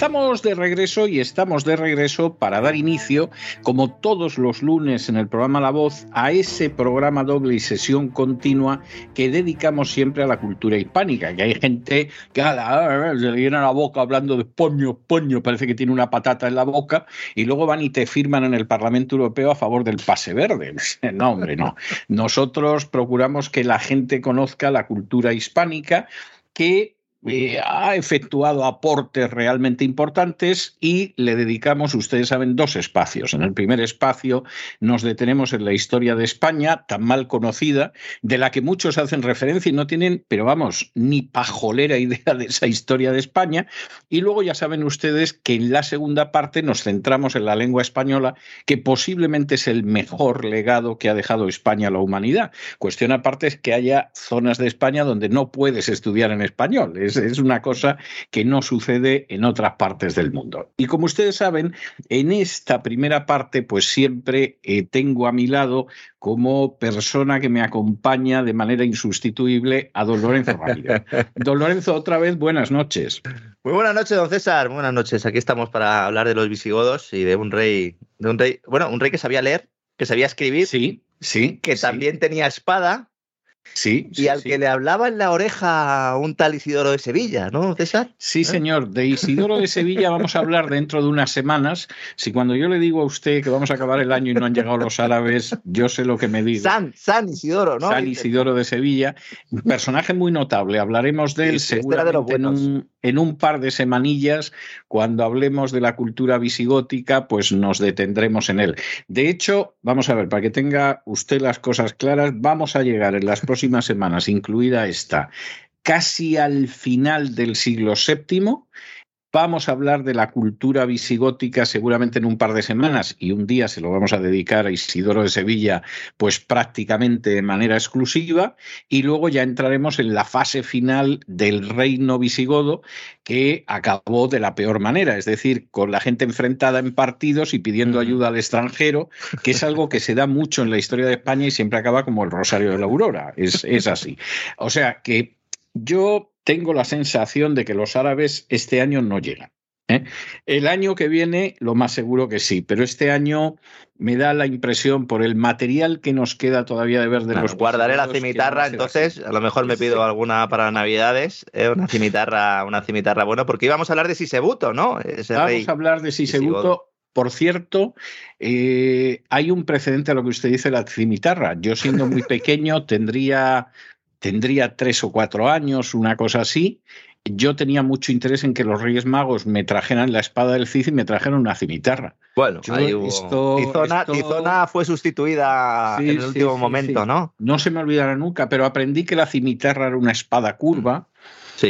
Estamos de regreso y estamos de regreso para dar inicio, como todos los lunes en el programa La Voz, a ese programa doble y sesión continua que dedicamos siempre a la cultura hispánica, que hay gente que se le llena la boca hablando de poño, poño, parece que tiene una patata en la boca, y luego van y te firman en el Parlamento Europeo a favor del pase verde. No, hombre, no. Nosotros procuramos que la gente conozca la cultura hispánica que eh, ha efectuado aportes realmente importantes y le dedicamos, ustedes saben, dos espacios. En el primer espacio nos detenemos en la historia de España, tan mal conocida, de la que muchos hacen referencia y no tienen, pero vamos, ni pajolera idea de esa historia de España. Y luego ya saben ustedes que en la segunda parte nos centramos en la lengua española, que posiblemente es el mejor legado que ha dejado España a la humanidad. Cuestión aparte es que haya zonas de España donde no puedes estudiar en español es, una cosa que no sucede en otras partes del mundo. Y como ustedes saben, en esta primera parte, pues siempre eh, tengo a mi lado como persona que me acompaña de manera insustituible a don Lorenzo Ramírez. Don Lorenzo, otra vez, buenas noches. Muy buenas noches, don César. Buenas noches. Aquí estamos para hablar de los visigodos y de un rey, de un rey, bueno, un rey que sabía leer, que sabía escribir. Sí, sí. Que también tenía espada Sí. Y al que le hablaba en la oreja un tal Isidoro de Sevilla, ¿no, César? Sí, ¿Eh? señor. De Isidoro de Sevilla vamos a hablar dentro de unas semanas. Si cuando yo le digo a usted que vamos a acabar el año y no han llegado los árabes, yo sé lo que me digo. San, San Isidoro, ¿no? San Isidoro de Sevilla. Personaje muy notable. Hablaremos de él este seguramente en, un, en un par de semanillas. Cuando hablemos de la cultura visigótica, pues nos detendremos en él. De hecho, vamos a ver, para que tenga usted las cosas claras, vamos a llegar en las próximas semanas, incluida esta, casi al final del siglo VII, Vamos a hablar de la cultura visigótica seguramente en un par de semanas y un día se lo vamos a dedicar a Isidoro de Sevilla, pues prácticamente de manera exclusiva. Y luego ya entraremos en la fase final del reino visigodo que acabó de la peor manera, es decir, con la gente enfrentada en partidos y pidiendo ayuda al extranjero, que es algo que se da mucho en la historia de España y siempre acaba como el Rosario de la Aurora. Es, es así. O sea que yo tengo la sensación de que los árabes este año no llegan. ¿eh? El año que viene, lo más seguro que sí, pero este año me da la impresión por el material que nos queda todavía de ver de los. Guardaré la cimitarra, entonces, a lo mejor me pido alguna para Navidades, ¿eh? una cimitarra, una cimitarra bueno, porque íbamos a hablar de Sisebuto, ¿no? Vamos a hablar de Sisebuto. Por cierto, eh, hay un precedente a lo que usted dice, la cimitarra. Yo siendo muy pequeño tendría tendría tres o cuatro años, una cosa así. Yo tenía mucho interés en que los Reyes Magos me trajeran la espada del Cid y me trajeran una cimitarra. Bueno, ahí Tizona, fue sustituida en el último momento, ¿no? No se me olvidará nunca, pero aprendí que la cimitarra era una espada curva.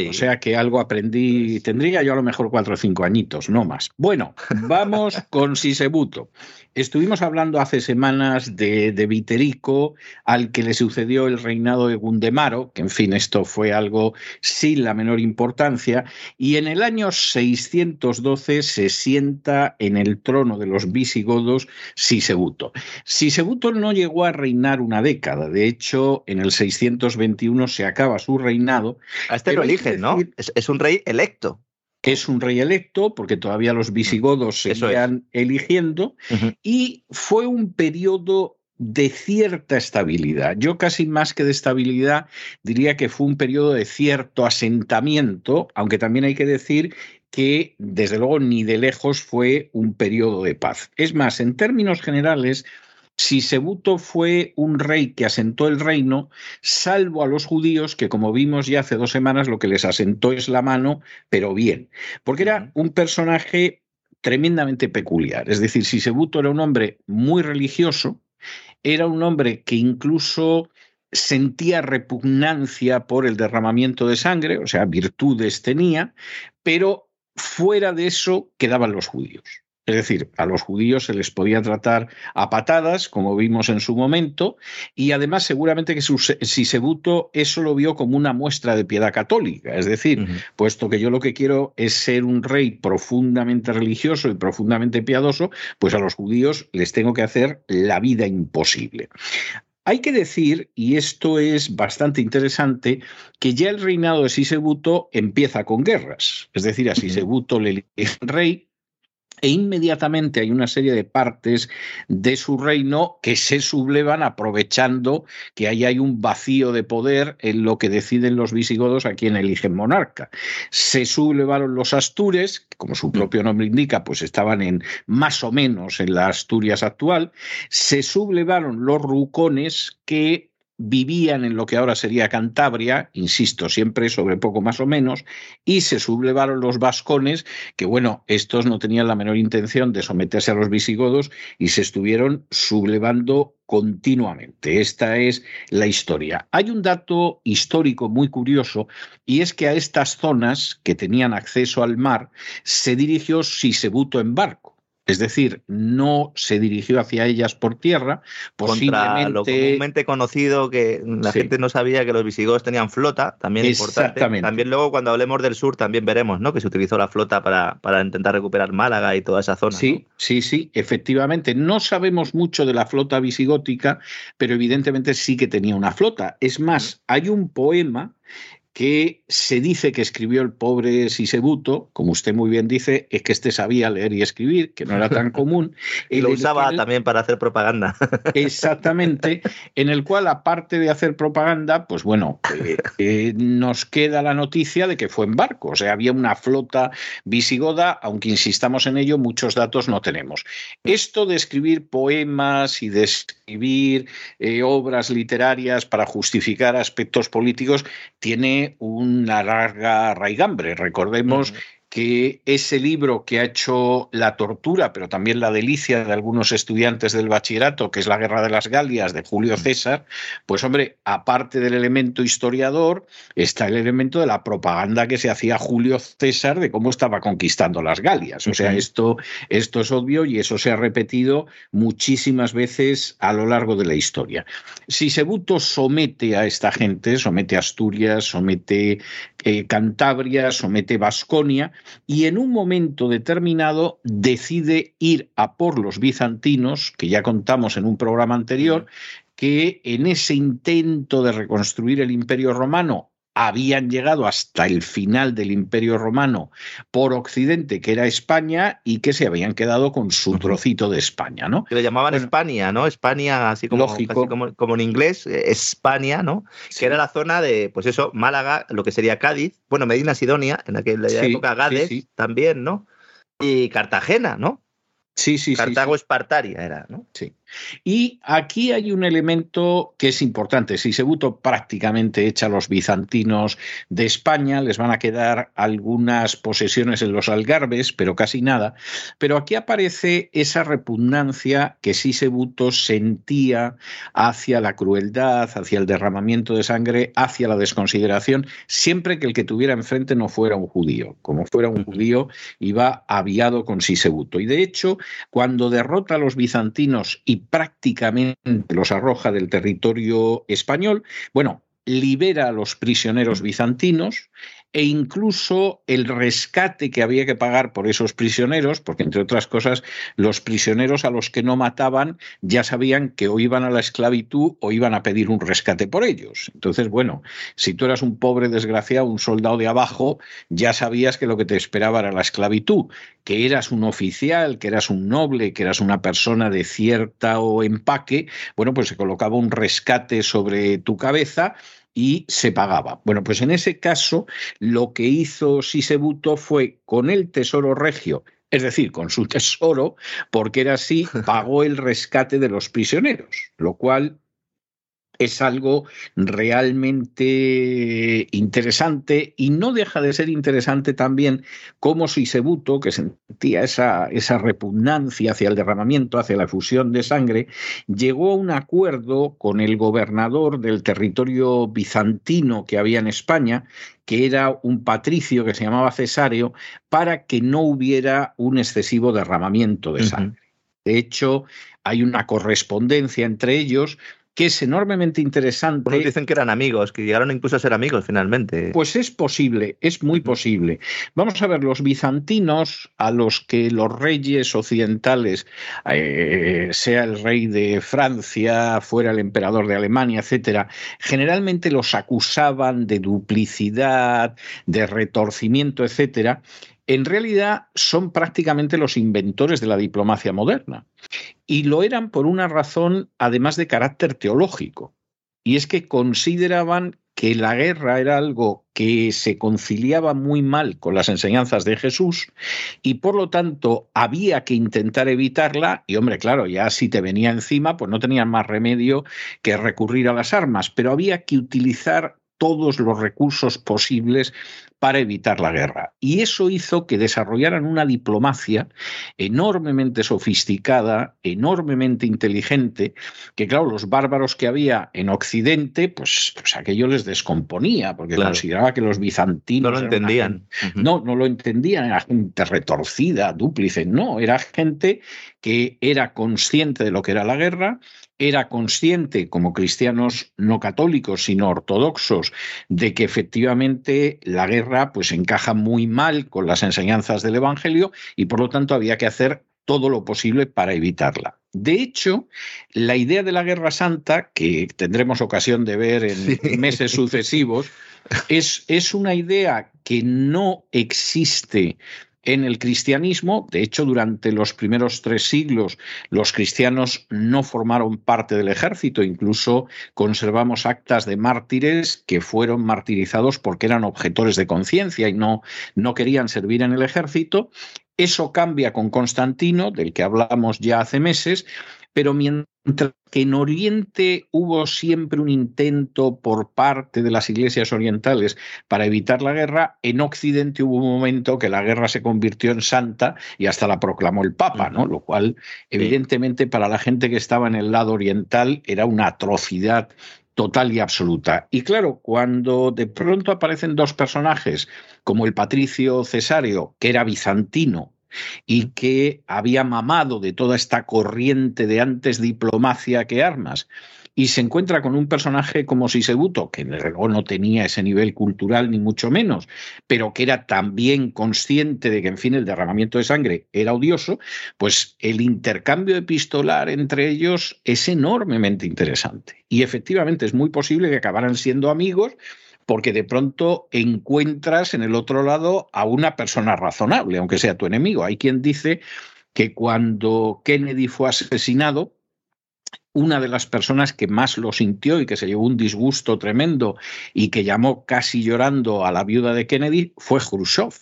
O sea que algo aprendí, tendría yo a lo mejor cuatro o cinco añitos, no más. Bueno, vamos con Sisebuto. Estuvimos hablando hace semanas de, de, Viterico, al que le sucedió el reinado de Gundemaro, que en fin, esto fue algo sin la menor importancia, y en el año 612 se sienta en el trono de los visigodos Sisebuto. Sisebuto no llegó a reinar una década, de hecho, en el 621 se acaba su reinado. A este ¿no? Es, un rey electo. es un rey electo, porque todavía los visigodos se seguían eligiendo, y fue un periodo de cierta estabilidad. Yo casi más que de estabilidad diría que fue un periodo de cierto asentamiento, aunque también hay que decir que desde luego ni de lejos fue un periodo de paz. Es más, en términos generales, Sisebuto fue un rey que asentó el reino, salvo a los judíos, que como vimos ya hace dos semanas, lo que les asentó es la mano, pero bien, porque era un personaje tremendamente peculiar. Es decir, Sisebuto era un hombre muy religioso, era un hombre que incluso sentía repugnancia por el derramamiento de sangre, o sea, virtudes tenía, pero fuera de eso quedaban los judíos. Es decir, a los judíos se les podía tratar a patadas, como vimos en su momento, y además seguramente que Sisebuto eso lo vio como una muestra de piedad católica. Es decir, puesto que yo lo que quiero es ser un rey profundamente religioso y profundamente piadoso, pues a los judíos les tengo que hacer la vida imposible. Hay que decir, y esto es bastante interesante, que ya el reinado de Sisebuto empieza con guerras. Es decir, a Sisebuto le elige rey, e inmediatamente hay una serie de partes de su reino que se sublevan aprovechando que ahí hay un vacío de poder en lo que deciden los visigodos a quien eligen monarca. Se sublevaron los astures, que como su mm. propio nombre indica, pues estaban en más o menos en la Asturias actual, se sublevaron los rucones que vivían en lo que ahora sería Cantabria, insisto, siempre sobre poco más o menos, y se sublevaron los vascones, que bueno, estos no tenían la menor intención de someterse a los visigodos y se estuvieron sublevando continuamente. Esta es la historia. Hay un dato histórico muy curioso y es que a estas zonas que tenían acceso al mar se dirigió Sisebuto en barco. Es decir, no se dirigió hacia ellas por tierra, posiblemente... Contra lo comúnmente conocido que la gente no sabía que los visigodos tenían flota, también importante. También luego cuando hablemos del sur también veremos, ¿no? Que se utilizó la flota para, para intentar recuperar Málaga y toda esa zona. Sí, sí, sí, efectivamente. No sabemos mucho de la flota visigótica, pero evidentemente sí que tenía una flota. Es más, hay un poema que se dice que escribió el pobre Sisebuto, como usted muy bien dice, es que este sabía leer y escribir, que no era tan común. y lo usaba también para hacer propaganda. Exactamente, en el cual, aparte de hacer propaganda, pues bueno, eh, eh, nos queda la noticia de que fue en barco, o sea, había una flota visigoda, aunque insistamos en ello, muchos datos no tenemos. Esto de escribir poemas y de escribir eh, obras literarias para justificar aspectos políticos tiene una larga raigambre. Recordemos que ese libro que ha hecho la tortura, pero también la delicia de algunos estudiantes del bachillerato, que es La Guerra de las Galias de Julio César, pues hombre, aparte del elemento historiador, está el elemento de la propaganda que se hacía Julio César de cómo estaba conquistando las Galias. O sea, esto, esto es obvio y eso se ha repetido muchísimas veces a lo largo de la historia. Si Sebuto somete a esta gente, somete a Asturias, somete eh, Cantabria, somete Vasconia, y en un momento determinado decide ir a por los bizantinos, que ya contamos en un programa anterior, que en ese intento de reconstruir el imperio romano habían llegado hasta el final del Imperio Romano por Occidente, que era España, y que se habían quedado con su trocito de España, ¿no? Que le llamaban España, ¿no? España, así como, como, en inglés, eh, España, ¿no? Que era la zona de, pues eso, Málaga, lo que sería Cádiz, bueno, Medina Sidonia, en aquella época Gades también, ¿no? Y Cartagena, ¿no? Sí, sí, Cartago Espartaria era, ¿no? Sí. Y aquí hay un elemento que es importante. Si Sisebuto prácticamente echa a los bizantinos de España, les van a quedar algunas posesiones en los Algarbes, pero casi nada. Pero aquí aparece esa repugnancia que Sisebuto sentía hacia la crueldad, hacia el derramamiento de sangre, hacia la desconsideración, siempre que el que tuviera enfrente no fuera un judío. Como fuera un judío, iba aviado con Sisebuto. Y de hecho, cuando derrota a los bizantinos y prácticamente los arroja del territorio español. Bueno, libera a los prisioneros bizantinos e incluso el rescate que había que pagar por esos prisioneros, porque entre otras cosas los prisioneros a los que no mataban ya sabían que o iban a la esclavitud o iban a pedir un rescate por ellos. Entonces, bueno, si tú eras un pobre desgraciado, un soldado de abajo, ya sabías que lo que te esperaba era la esclavitud, que eras un oficial, que eras un noble, que eras una persona de cierta o empaque, bueno, pues se colocaba un rescate sobre tu cabeza y se pagaba. Bueno, pues en ese caso lo que hizo Sisebuto fue con el Tesoro Regio, es decir, con su tesoro, porque era así, pagó el rescate de los prisioneros, lo cual es algo realmente interesante y no deja de ser interesante también cómo Sisebuto, que sentía esa, esa repugnancia hacia el derramamiento, hacia la fusión de sangre, llegó a un acuerdo con el gobernador del territorio bizantino que había en España, que era un patricio que se llamaba Cesáreo, para que no hubiera un excesivo derramamiento de sangre. De hecho, hay una correspondencia entre ellos que es enormemente interesante. dicen que eran amigos, que llegaron incluso a ser amigos finalmente. Pues es posible, es muy posible. Vamos a ver, los bizantinos, a los que los reyes occidentales, eh, sea el rey de Francia, fuera el emperador de Alemania, etcétera, generalmente los acusaban de duplicidad, de retorcimiento, etcétera en realidad son prácticamente los inventores de la diplomacia moderna. Y lo eran por una razón, además de carácter teológico. Y es que consideraban que la guerra era algo que se conciliaba muy mal con las enseñanzas de Jesús y por lo tanto había que intentar evitarla y hombre, claro, ya si te venía encima, pues no tenían más remedio que recurrir a las armas, pero había que utilizar todos los recursos posibles para evitar la guerra. Y eso hizo que desarrollaran una diplomacia enormemente sofisticada, enormemente inteligente, que claro, los bárbaros que había en Occidente, pues, pues aquello les descomponía, porque consideraba que los bizantinos... No lo entendían. No, no lo entendían, era gente retorcida, dúplice, no, era gente que era consciente de lo que era la guerra, era consciente, como cristianos no católicos, sino ortodoxos, de que efectivamente la guerra pues encaja muy mal con las enseñanzas del Evangelio y por lo tanto había que hacer todo lo posible para evitarla. De hecho, la idea de la Guerra Santa, que tendremos ocasión de ver en meses sucesivos, es, es una idea que no existe en el cristianismo. De hecho, durante los primeros tres siglos los cristianos no formaron parte del ejército, incluso conservamos actas de mártires que fueron martirizados porque eran objetores de conciencia y no, no querían servir en el ejército. Eso cambia con Constantino, del que hablamos ya hace meses, pero mientras que en Oriente hubo siempre un intento por parte de las iglesias orientales para evitar la guerra, en Occidente hubo un momento que la guerra se convirtió en santa y hasta la proclamó el Papa, ¿no? Lo cual, evidentemente, para la gente que estaba en el lado oriental era una atrocidad total y absoluta. Y claro, cuando de pronto aparecen dos personajes, como el patricio Cesario, que era bizantino, y que había mamado de toda esta corriente de antes diplomacia que armas, y se encuentra con un personaje como Sisebuto, que luego no tenía ese nivel cultural ni mucho menos, pero que era también consciente de que, en fin, el derramamiento de sangre era odioso, pues el intercambio epistolar entre ellos es enormemente interesante. Y efectivamente es muy posible que acabaran siendo amigos porque de pronto encuentras en el otro lado a una persona razonable, aunque sea tu enemigo. Hay quien dice que cuando Kennedy fue asesinado, una de las personas que más lo sintió y que se llevó un disgusto tremendo y que llamó casi llorando a la viuda de Kennedy fue Khrushchev.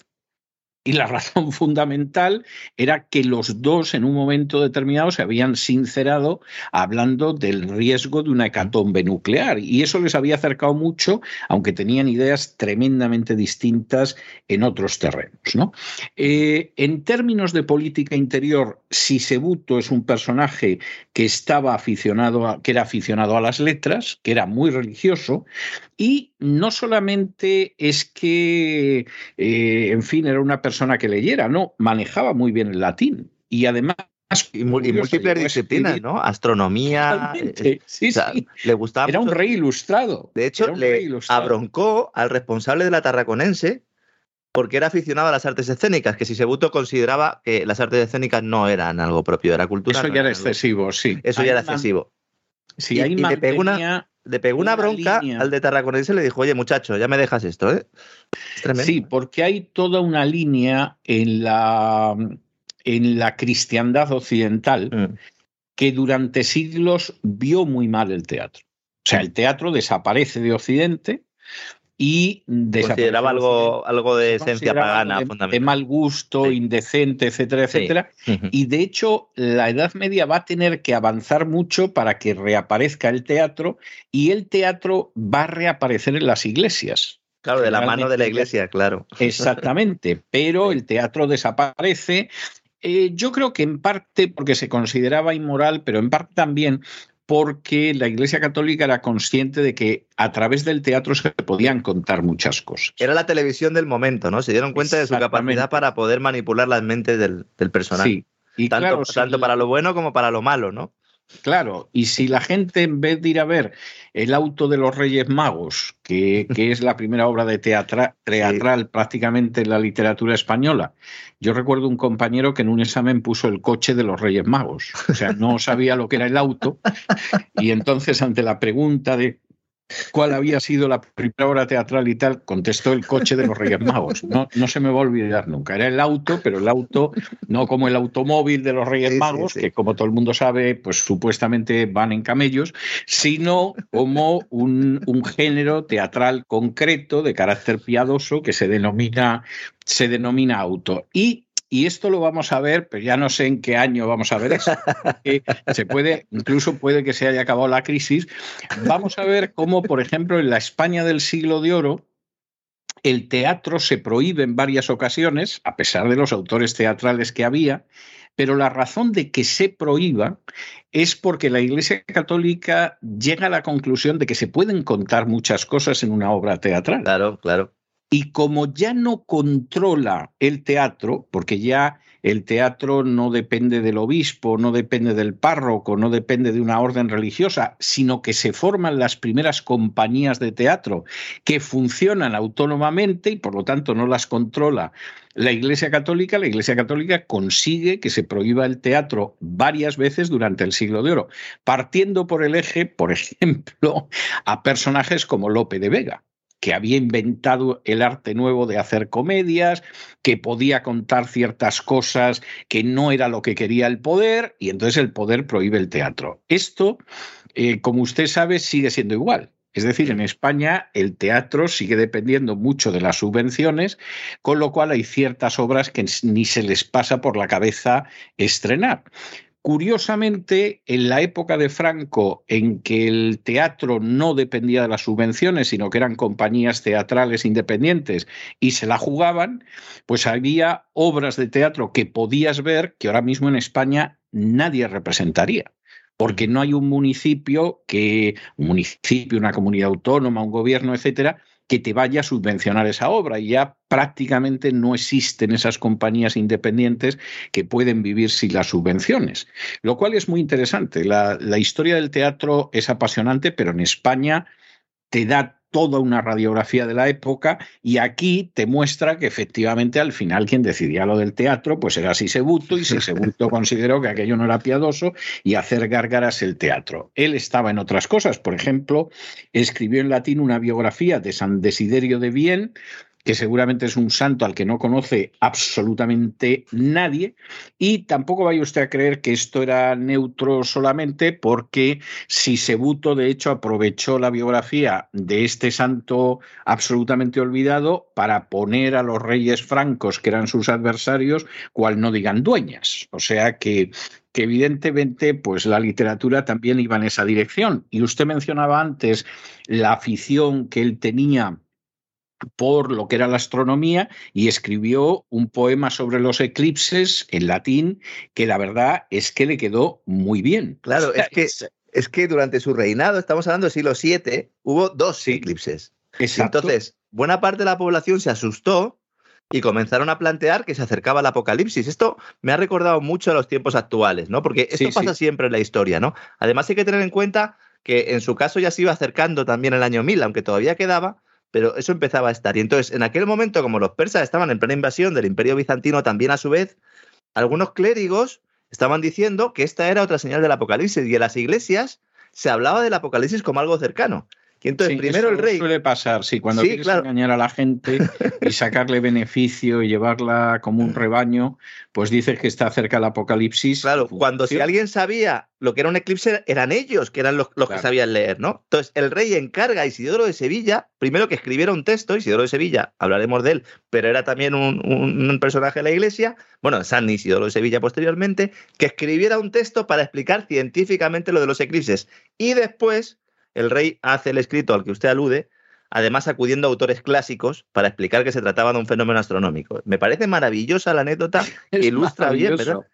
Y la razón fundamental era que los dos en un momento determinado se habían sincerado hablando del riesgo de una hecatombe nuclear. Y eso les había acercado mucho, aunque tenían ideas tremendamente distintas en otros terrenos. ¿no? Eh, en términos de política interior, Sisebuto es un personaje que estaba aficionado a, que era aficionado a las letras, que era muy religioso, y no solamente es que, eh, en fin, era una persona que leyera, no, manejaba muy bien el latín y además y, múltiples disciplinas, ¿no? Astronomía. Eh, sí, sí. Le gustaba Era un rey ilustrado. De hecho, le abroncó al responsable de la Tarraconense porque era aficionado a las artes escénicas, que si Sebuto consideraba que las artes escénicas no eran algo propio de la cultura. Eso ya era excesivo, sí. Eso ya era excesivo. Sí, y, le pegó una, le pegó una, bronca al de Tarraconense y le dijo, oye muchacho, ya me dejas esto, ¿eh? Sí, porque hay toda una línea en la, en la cristiandad occidental mm. que durante siglos vio muy mal el teatro. O sea, el teatro desaparece de Occidente y consideraba algo, algo de esencia pagana, de, de, mal gusto, indecente, etcétera, etcétera. Y de hecho, la Edad Media va a tener que avanzar mucho para que reaparezca el teatro y el teatro va a reaparecer en las iglesias. Claro, de la mano de la iglesia, claro. Exactamente, pero el teatro desaparece. Eh, yo creo que en parte porque se consideraba inmoral, pero en parte también porque la Iglesia Católica era consciente de que a través del teatro se podían contar muchas cosas. Era la televisión del momento, ¿no? Se dieron cuenta de su capacidad para poder manipular las mentes del, del personaje. Sí. Y tanto, tanto para lo bueno como para lo malo, ¿no? Claro, y si la gente en vez de ir a ver el auto de los Reyes Magos, que, es la primera obra de teatral prácticamente en la literatura española, yo recuerdo un compañero que en un examen puso el coche de los Reyes Magos, o sea, no sabía lo que era el auto, y entonces ante la pregunta de cuál había sido la primera obra teatral y tal, contestó el coche de los Reyes Magos. No, no se me va a olvidar nunca. Era el auto, pero el auto no como el automóvil de los Reyes Magos, que como todo el mundo sabe, pues supuestamente van en camellos, sino como un, un género teatral concreto de carácter piadoso que se denomina, se denomina auto. Y y esto lo vamos a ver, pero ya no sé en qué año vamos a ver eso. se puede, incluso puede que se haya acabado la crisis. Vamos a ver cómo, por ejemplo, en la España del siglo de oro, el teatro se prohíbe en varias ocasiones, a pesar de los autores teatrales que había, pero la razón de que se prohíba es porque la Iglesia Católica llega a la conclusión de que se pueden contar muchas cosas en una obra teatral. Claro, claro. Y como ya no controla el teatro, porque ya el teatro no depende del obispo, no depende del párroco, no depende de una orden religiosa, sino que se forman las primeras compañías de teatro que funcionan autónomamente y por lo tanto no las controla la Iglesia Católica, la Iglesia Católica consigue que se prohíba el teatro varias veces durante el siglo de oro, partiendo por el eje, por ejemplo, a personajes como Lope de Vega que había inventado el arte nuevo de hacer comedias, que podía contar ciertas cosas que no era lo que quería el poder, y entonces el poder prohíbe el teatro. Esto, eh, como usted sabe, sigue siendo igual. Es decir, en España el teatro sigue dependiendo mucho de las subvenciones, con lo cual hay ciertas obras que ni se les pasa por la cabeza estrenar. Curiosamente, en la época de Franco, en que el teatro no dependía de las subvenciones, sino que eran compañías teatrales independientes y se la jugaban, pues había obras de teatro que podías ver que ahora mismo en España nadie representaría porque no hay un municipio que un municipio, una comunidad autónoma, un gobierno, etcétera, que te vaya a subvencionar esa obra. Y ya prácticamente no existen esas compañías independientes que pueden vivir sin las subvenciones, lo cual es muy interesante. La, historia del teatro es apasionante, pero en España te da toda una radiografía de la época y aquí te muestra que efectivamente al final quien decidía lo del teatro pues era Sisebuto y Sisebuto consideró que aquello no era piadoso y hacer gárgaras el teatro. Él estaba en otras cosas, por ejemplo, escribió en latín una biografía de San Desiderio de Bien, que seguramente es un santo al que no conoce absolutamente nadie, y tampoco vaya usted a creer que esto era neutro solamente porque Sisebuto, de hecho, aprovechó la biografía de este santo absolutamente olvidado para poner a los reyes francos, que eran sus adversarios, cual no digan dueñas. O sea que que evidentemente pues la literatura también iba en esa dirección. Y usted mencionaba antes la afición que él tenía por lo que era la astronomía y escribió un poema sobre los eclipses en latín que la verdad es que le quedó muy bien. Claro, es que, es que durante su reinado, estamos hablando del siglo VII, hubo dos eclipses. Entonces, buena parte de la población se asustó y comenzaron a plantear que se acercaba el apocalipsis. Esto me ha recordado mucho a los tiempos actuales, ¿no? Porque esto pasa siempre en la historia, ¿no? Además hay que tener en cuenta que en su caso ya se iba acercando también el año 1000, aunque todavía quedaba, pero eso empezaba a estar. Y entonces, en aquel momento, como los persas estaban en plena invasión del imperio bizantino también a su vez, algunos clérigos estaban diciendo que esta era otra señal del apocalipsis y en las iglesias se hablaba del apocalipsis como algo cercano. Y entonces, primero el rey. Suele pasar, sí, cuando quieres engañar a la gente y sacarle beneficio y llevarla como un rebaño, pues dices que está cerca el apocalipsis. Claro, cuando si alguien sabía lo que era un eclipse, eran ellos que eran los, que sabían leer, ¿no? Entonces, el rey encarga a Isidoro de Sevilla, primero que escribiera un texto, Isidoro de Sevilla, hablaremos de él, pero era también un, un personaje de la iglesia, bueno, San Isidoro de Sevilla posteriormente, que escribiera un texto para explicar científicamente lo de los eclipses. Y después el rey hace el escrito al que usted alude, además acudiendo a autores clásicos para explicar que se trataba de un fenómeno astronómico. Me parece maravillosa la anécdota, que ilustra bien, ¿verdad?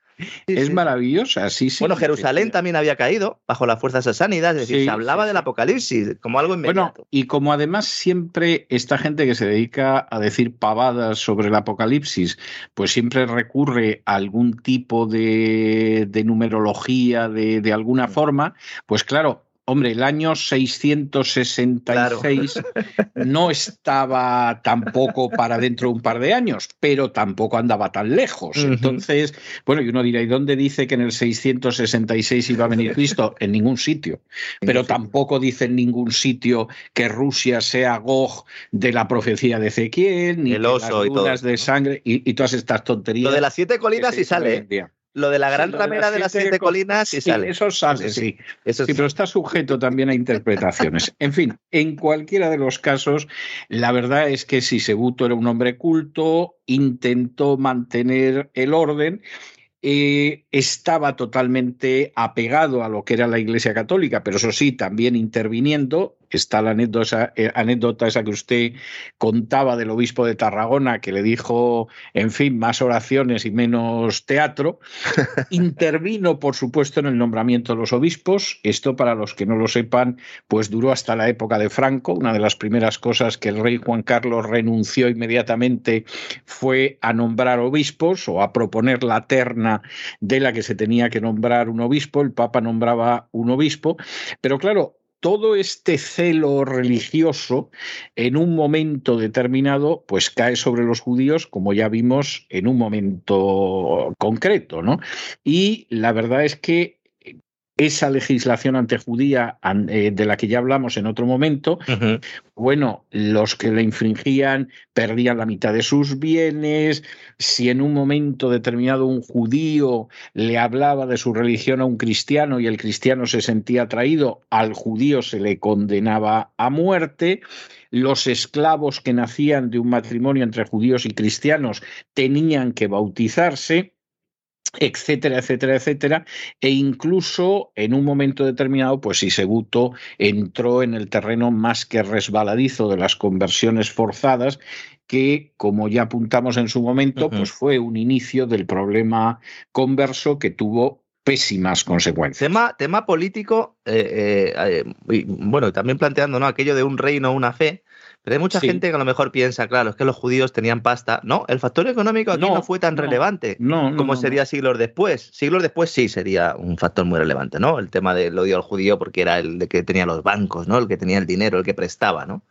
es maravillosa, sí, sí. Bueno, Jerusalén también había caído bajo las fuerzas sasánidas, es decir, se hablaba del apocalipsis como algo inmediato. Bueno, y como además siempre esta gente que se dedica a decir pavadas sobre el apocalipsis, pues siempre recurre a algún tipo de, numerología de, de alguna mm. forma, pues claro, Hombre, el año 666 no estaba tampoco para dentro de un par de años, pero tampoco andaba tan lejos. Entonces, bueno, y uno dirá, ¿y dónde dice que en el 666 iba a venir Cristo? En ningún sitio. Pero tampoco dice en ningún sitio que Rusia sea Gog de la profecía de Ezequiel, ni el oso las de sangre y, todas estas tonterías. Lo de las siete colinas sí sale. Lo de la gran ramera de, las siete, colinas sí, sale. Eso sale, sí. sí. pero está sujeto también a interpretaciones. en fin, en cualquiera de los casos, la verdad es que si Sebuto era un hombre culto, intentó mantener el orden eh, estaba totalmente apegado a lo que era la Iglesia Católica, pero eso sí, también interviniendo está la anécdota, eh, anécdota esa que usted contaba del obispo de Tarragona, que le dijo, en fin, más oraciones y menos teatro. Intervino, por supuesto, en el nombramiento de los obispos. Esto, para los que no lo sepan, pues duró hasta la época de Franco. Una de las primeras cosas que el rey Juan Carlos renunció inmediatamente fue a nombrar obispos o a proponer la terna de la que se tenía que nombrar un obispo. El Papa nombraba un obispo. Pero claro, todo este celo religioso en un momento determinado pues cae sobre los judíos como ya vimos en un momento concreto ¿no? y la verdad es que esa legislación antejudía eh, de la que ya hablamos en otro momento, bueno, los que la infringían perdían la mitad de sus bienes, si en un momento determinado un judío le hablaba de su religión a un cristiano y el cristiano se sentía atraído, al judío se le condenaba a muerte, los esclavos que nacían de un matrimonio entre judíos y cristianos tenían que bautizarse, etcétera, etcétera, etcétera, e incluso en un momento determinado, pues Seguto entró en el terreno más que resbaladizo de las conversiones forzadas, que, como ya apuntamos en su momento, pues fue un inicio del problema converso que tuvo pésimas consecuencias. Tema, tema político, eh, eh, eh, bueno, también planteando ¿no? aquello de un reino, una fe, pero hay mucha gente que a lo mejor piensa, claro, es que los judíos tenían pasta. No, el factor económico aquí no, fue tan relevante como sería siglos después. Siglos después sí sería un factor muy relevante, ¿no? El tema del odio al judío porque era el de que tenía los bancos, ¿no? El que tenía el dinero, el que prestaba, ¿no?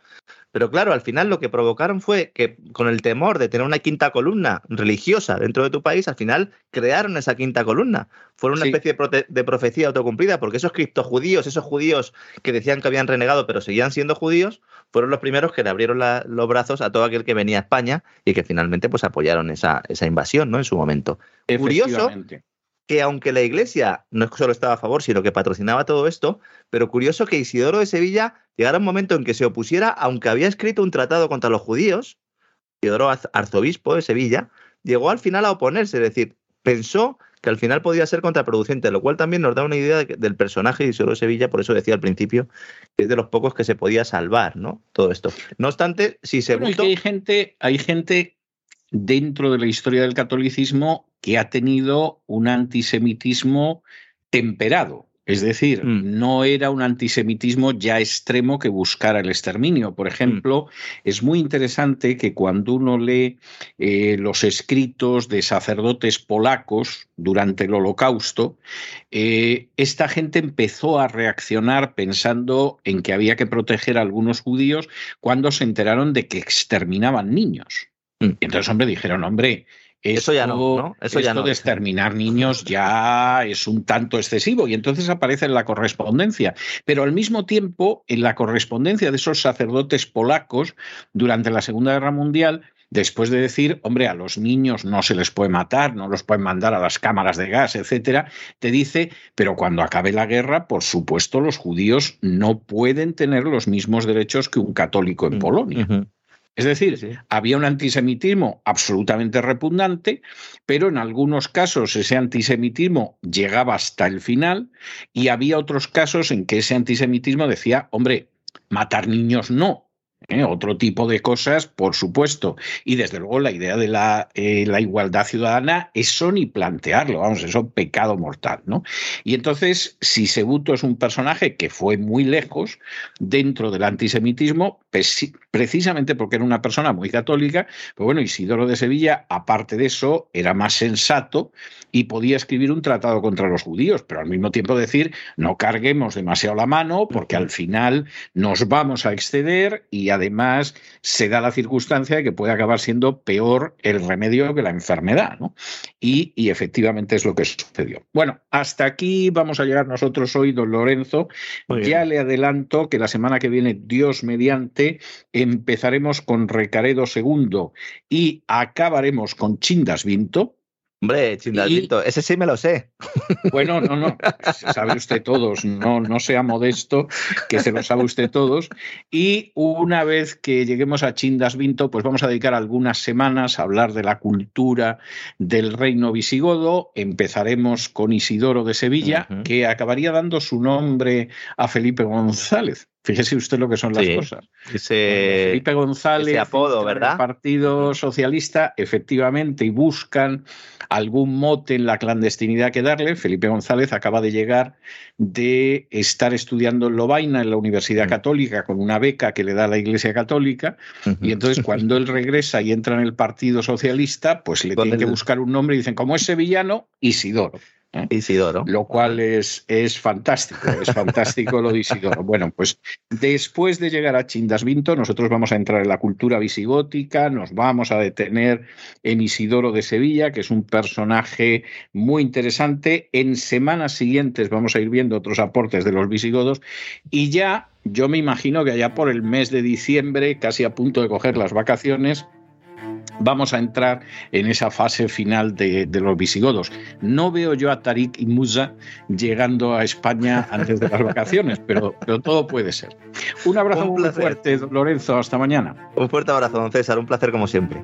Pero claro, al final lo que provocaron fue que con el temor de tener una quinta columna religiosa dentro de tu país, al final crearon esa quinta columna. Fueron una especie de, profecía autocumplida, porque esos criptojudíos, esos judíos que decían que habían renegado pero seguían siendo judíos, fueron los primeros que le abrieron los brazos a todo aquel que venía a España y que finalmente pues apoyaron esa, esa invasión ¿no? en su momento. Curioso que aunque la iglesia no solo estaba a favor, sino que patrocinaba todo esto, pero curioso que Isidoro de Sevilla llegara un momento en que se opusiera, aunque había escrito un tratado contra los judíos, Isidoro arzobispo de Sevilla, llegó al final a oponerse, es decir, pensó que al final podía ser contraproducente, lo cual también nos da una idea del personaje de Isidoro Sevilla, por eso decía al principio que es de los pocos que se podía salvar, ¿no? Todo esto. No obstante, si se bueno, hay gente, hay gente dentro de la historia del catolicismo que ha tenido un antisemitismo temperado. Es decir, mm. no era un antisemitismo ya extremo que buscara el exterminio. Por ejemplo, mm. es muy interesante que cuando uno lee eh, los escritos de sacerdotes polacos durante el holocausto, eh, esta gente empezó a reaccionar pensando en que había que proteger a algunos judíos cuando se enteraron de que exterminaban niños. Mm. Y entonces, hombre, dijeron, hombre, eso ya no, Eso ya no. de exterminar niños ya es un tanto excesivo y entonces aparece en la correspondencia. Pero al mismo tiempo, en la correspondencia de esos sacerdotes polacos durante la Segunda Guerra Mundial, después de decir, hombre, a los niños no se les puede matar, no los pueden mandar a las cámaras de gas, etcétera, te dice, pero cuando acabe la guerra, por supuesto, los judíos no pueden tener los mismos derechos que un católico en mm, Polonia. Es decir, había un antisemitismo absolutamente repugnante, pero en algunos casos ese antisemitismo llegaba hasta el final y había otros casos en que ese antisemitismo decía, hombre, matar niños no, ¿eh? otro tipo de cosas, por supuesto. Y desde luego la idea de la, eh, la, igualdad ciudadana, eso ni plantearlo, vamos, eso pecado mortal, ¿no? Y entonces, si Sebuto es un personaje que fue muy lejos dentro del antisemitismo, precisamente porque era una persona muy católica, pues bueno, Isidoro de Sevilla, aparte de eso, era más sensato y podía escribir un tratado contra los judíos, pero al mismo tiempo decir, no carguemos demasiado la mano, porque al final nos vamos a exceder y además se da la circunstancia de que puede acabar siendo peor el remedio que la enfermedad. ¿no? Y, y, efectivamente es lo que sucedió. Bueno, hasta aquí vamos a llegar nosotros hoy, don Lorenzo. Ya le adelanto que la semana que viene, Dios mediante, empezaremos con Recaredo II y acabaremos con Chindas Vinto Hombre, Chindalito, ese sí me lo sé. Bueno, no, no, sabe usted todos, no, no sea modesto, que se lo sabe usted todos. Y una vez que lleguemos a Chindas Vinto, pues vamos a dedicar algunas semanas a hablar de la cultura del reino visigodo. Empezaremos con Isidoro de Sevilla, que acabaría dando su nombre a Felipe González. Fíjese usted lo que son las cosas. Felipe González, apodo, ¿verdad? El Partido Socialista, efectivamente, y buscan algún mote en la clandestinidad que darle. Felipe González acaba de llegar de estar estudiando en Lovaina, en la Universidad Católica, con una beca que le da la Iglesia Católica. Y entonces, cuando él regresa y entra en el Partido Socialista, pues le tienen que buscar un nombre y dicen, como es sevillano, Isidoro. ¿Eh? Isidoro. Lo cual es, es fantástico, es fantástico lo de Isidoro. Bueno, pues después de llegar a Chindasvinto, nosotros vamos a entrar en la cultura visigótica, nos vamos a detener en Isidoro de Sevilla, que es un personaje muy interesante. En semanas siguientes vamos a ir viendo otros aportes de los visigodos y ya yo me imagino que allá por el mes de diciembre, casi a punto de coger las vacaciones, vamos a entrar en esa fase final de, los visigodos. No veo yo a Tarik y Musa llegando a España antes de las vacaciones, pero, pero todo puede ser. Un abrazo muy fuerte, Lorenzo. Hasta mañana. Un fuerte abrazo, don César. Un placer como siempre.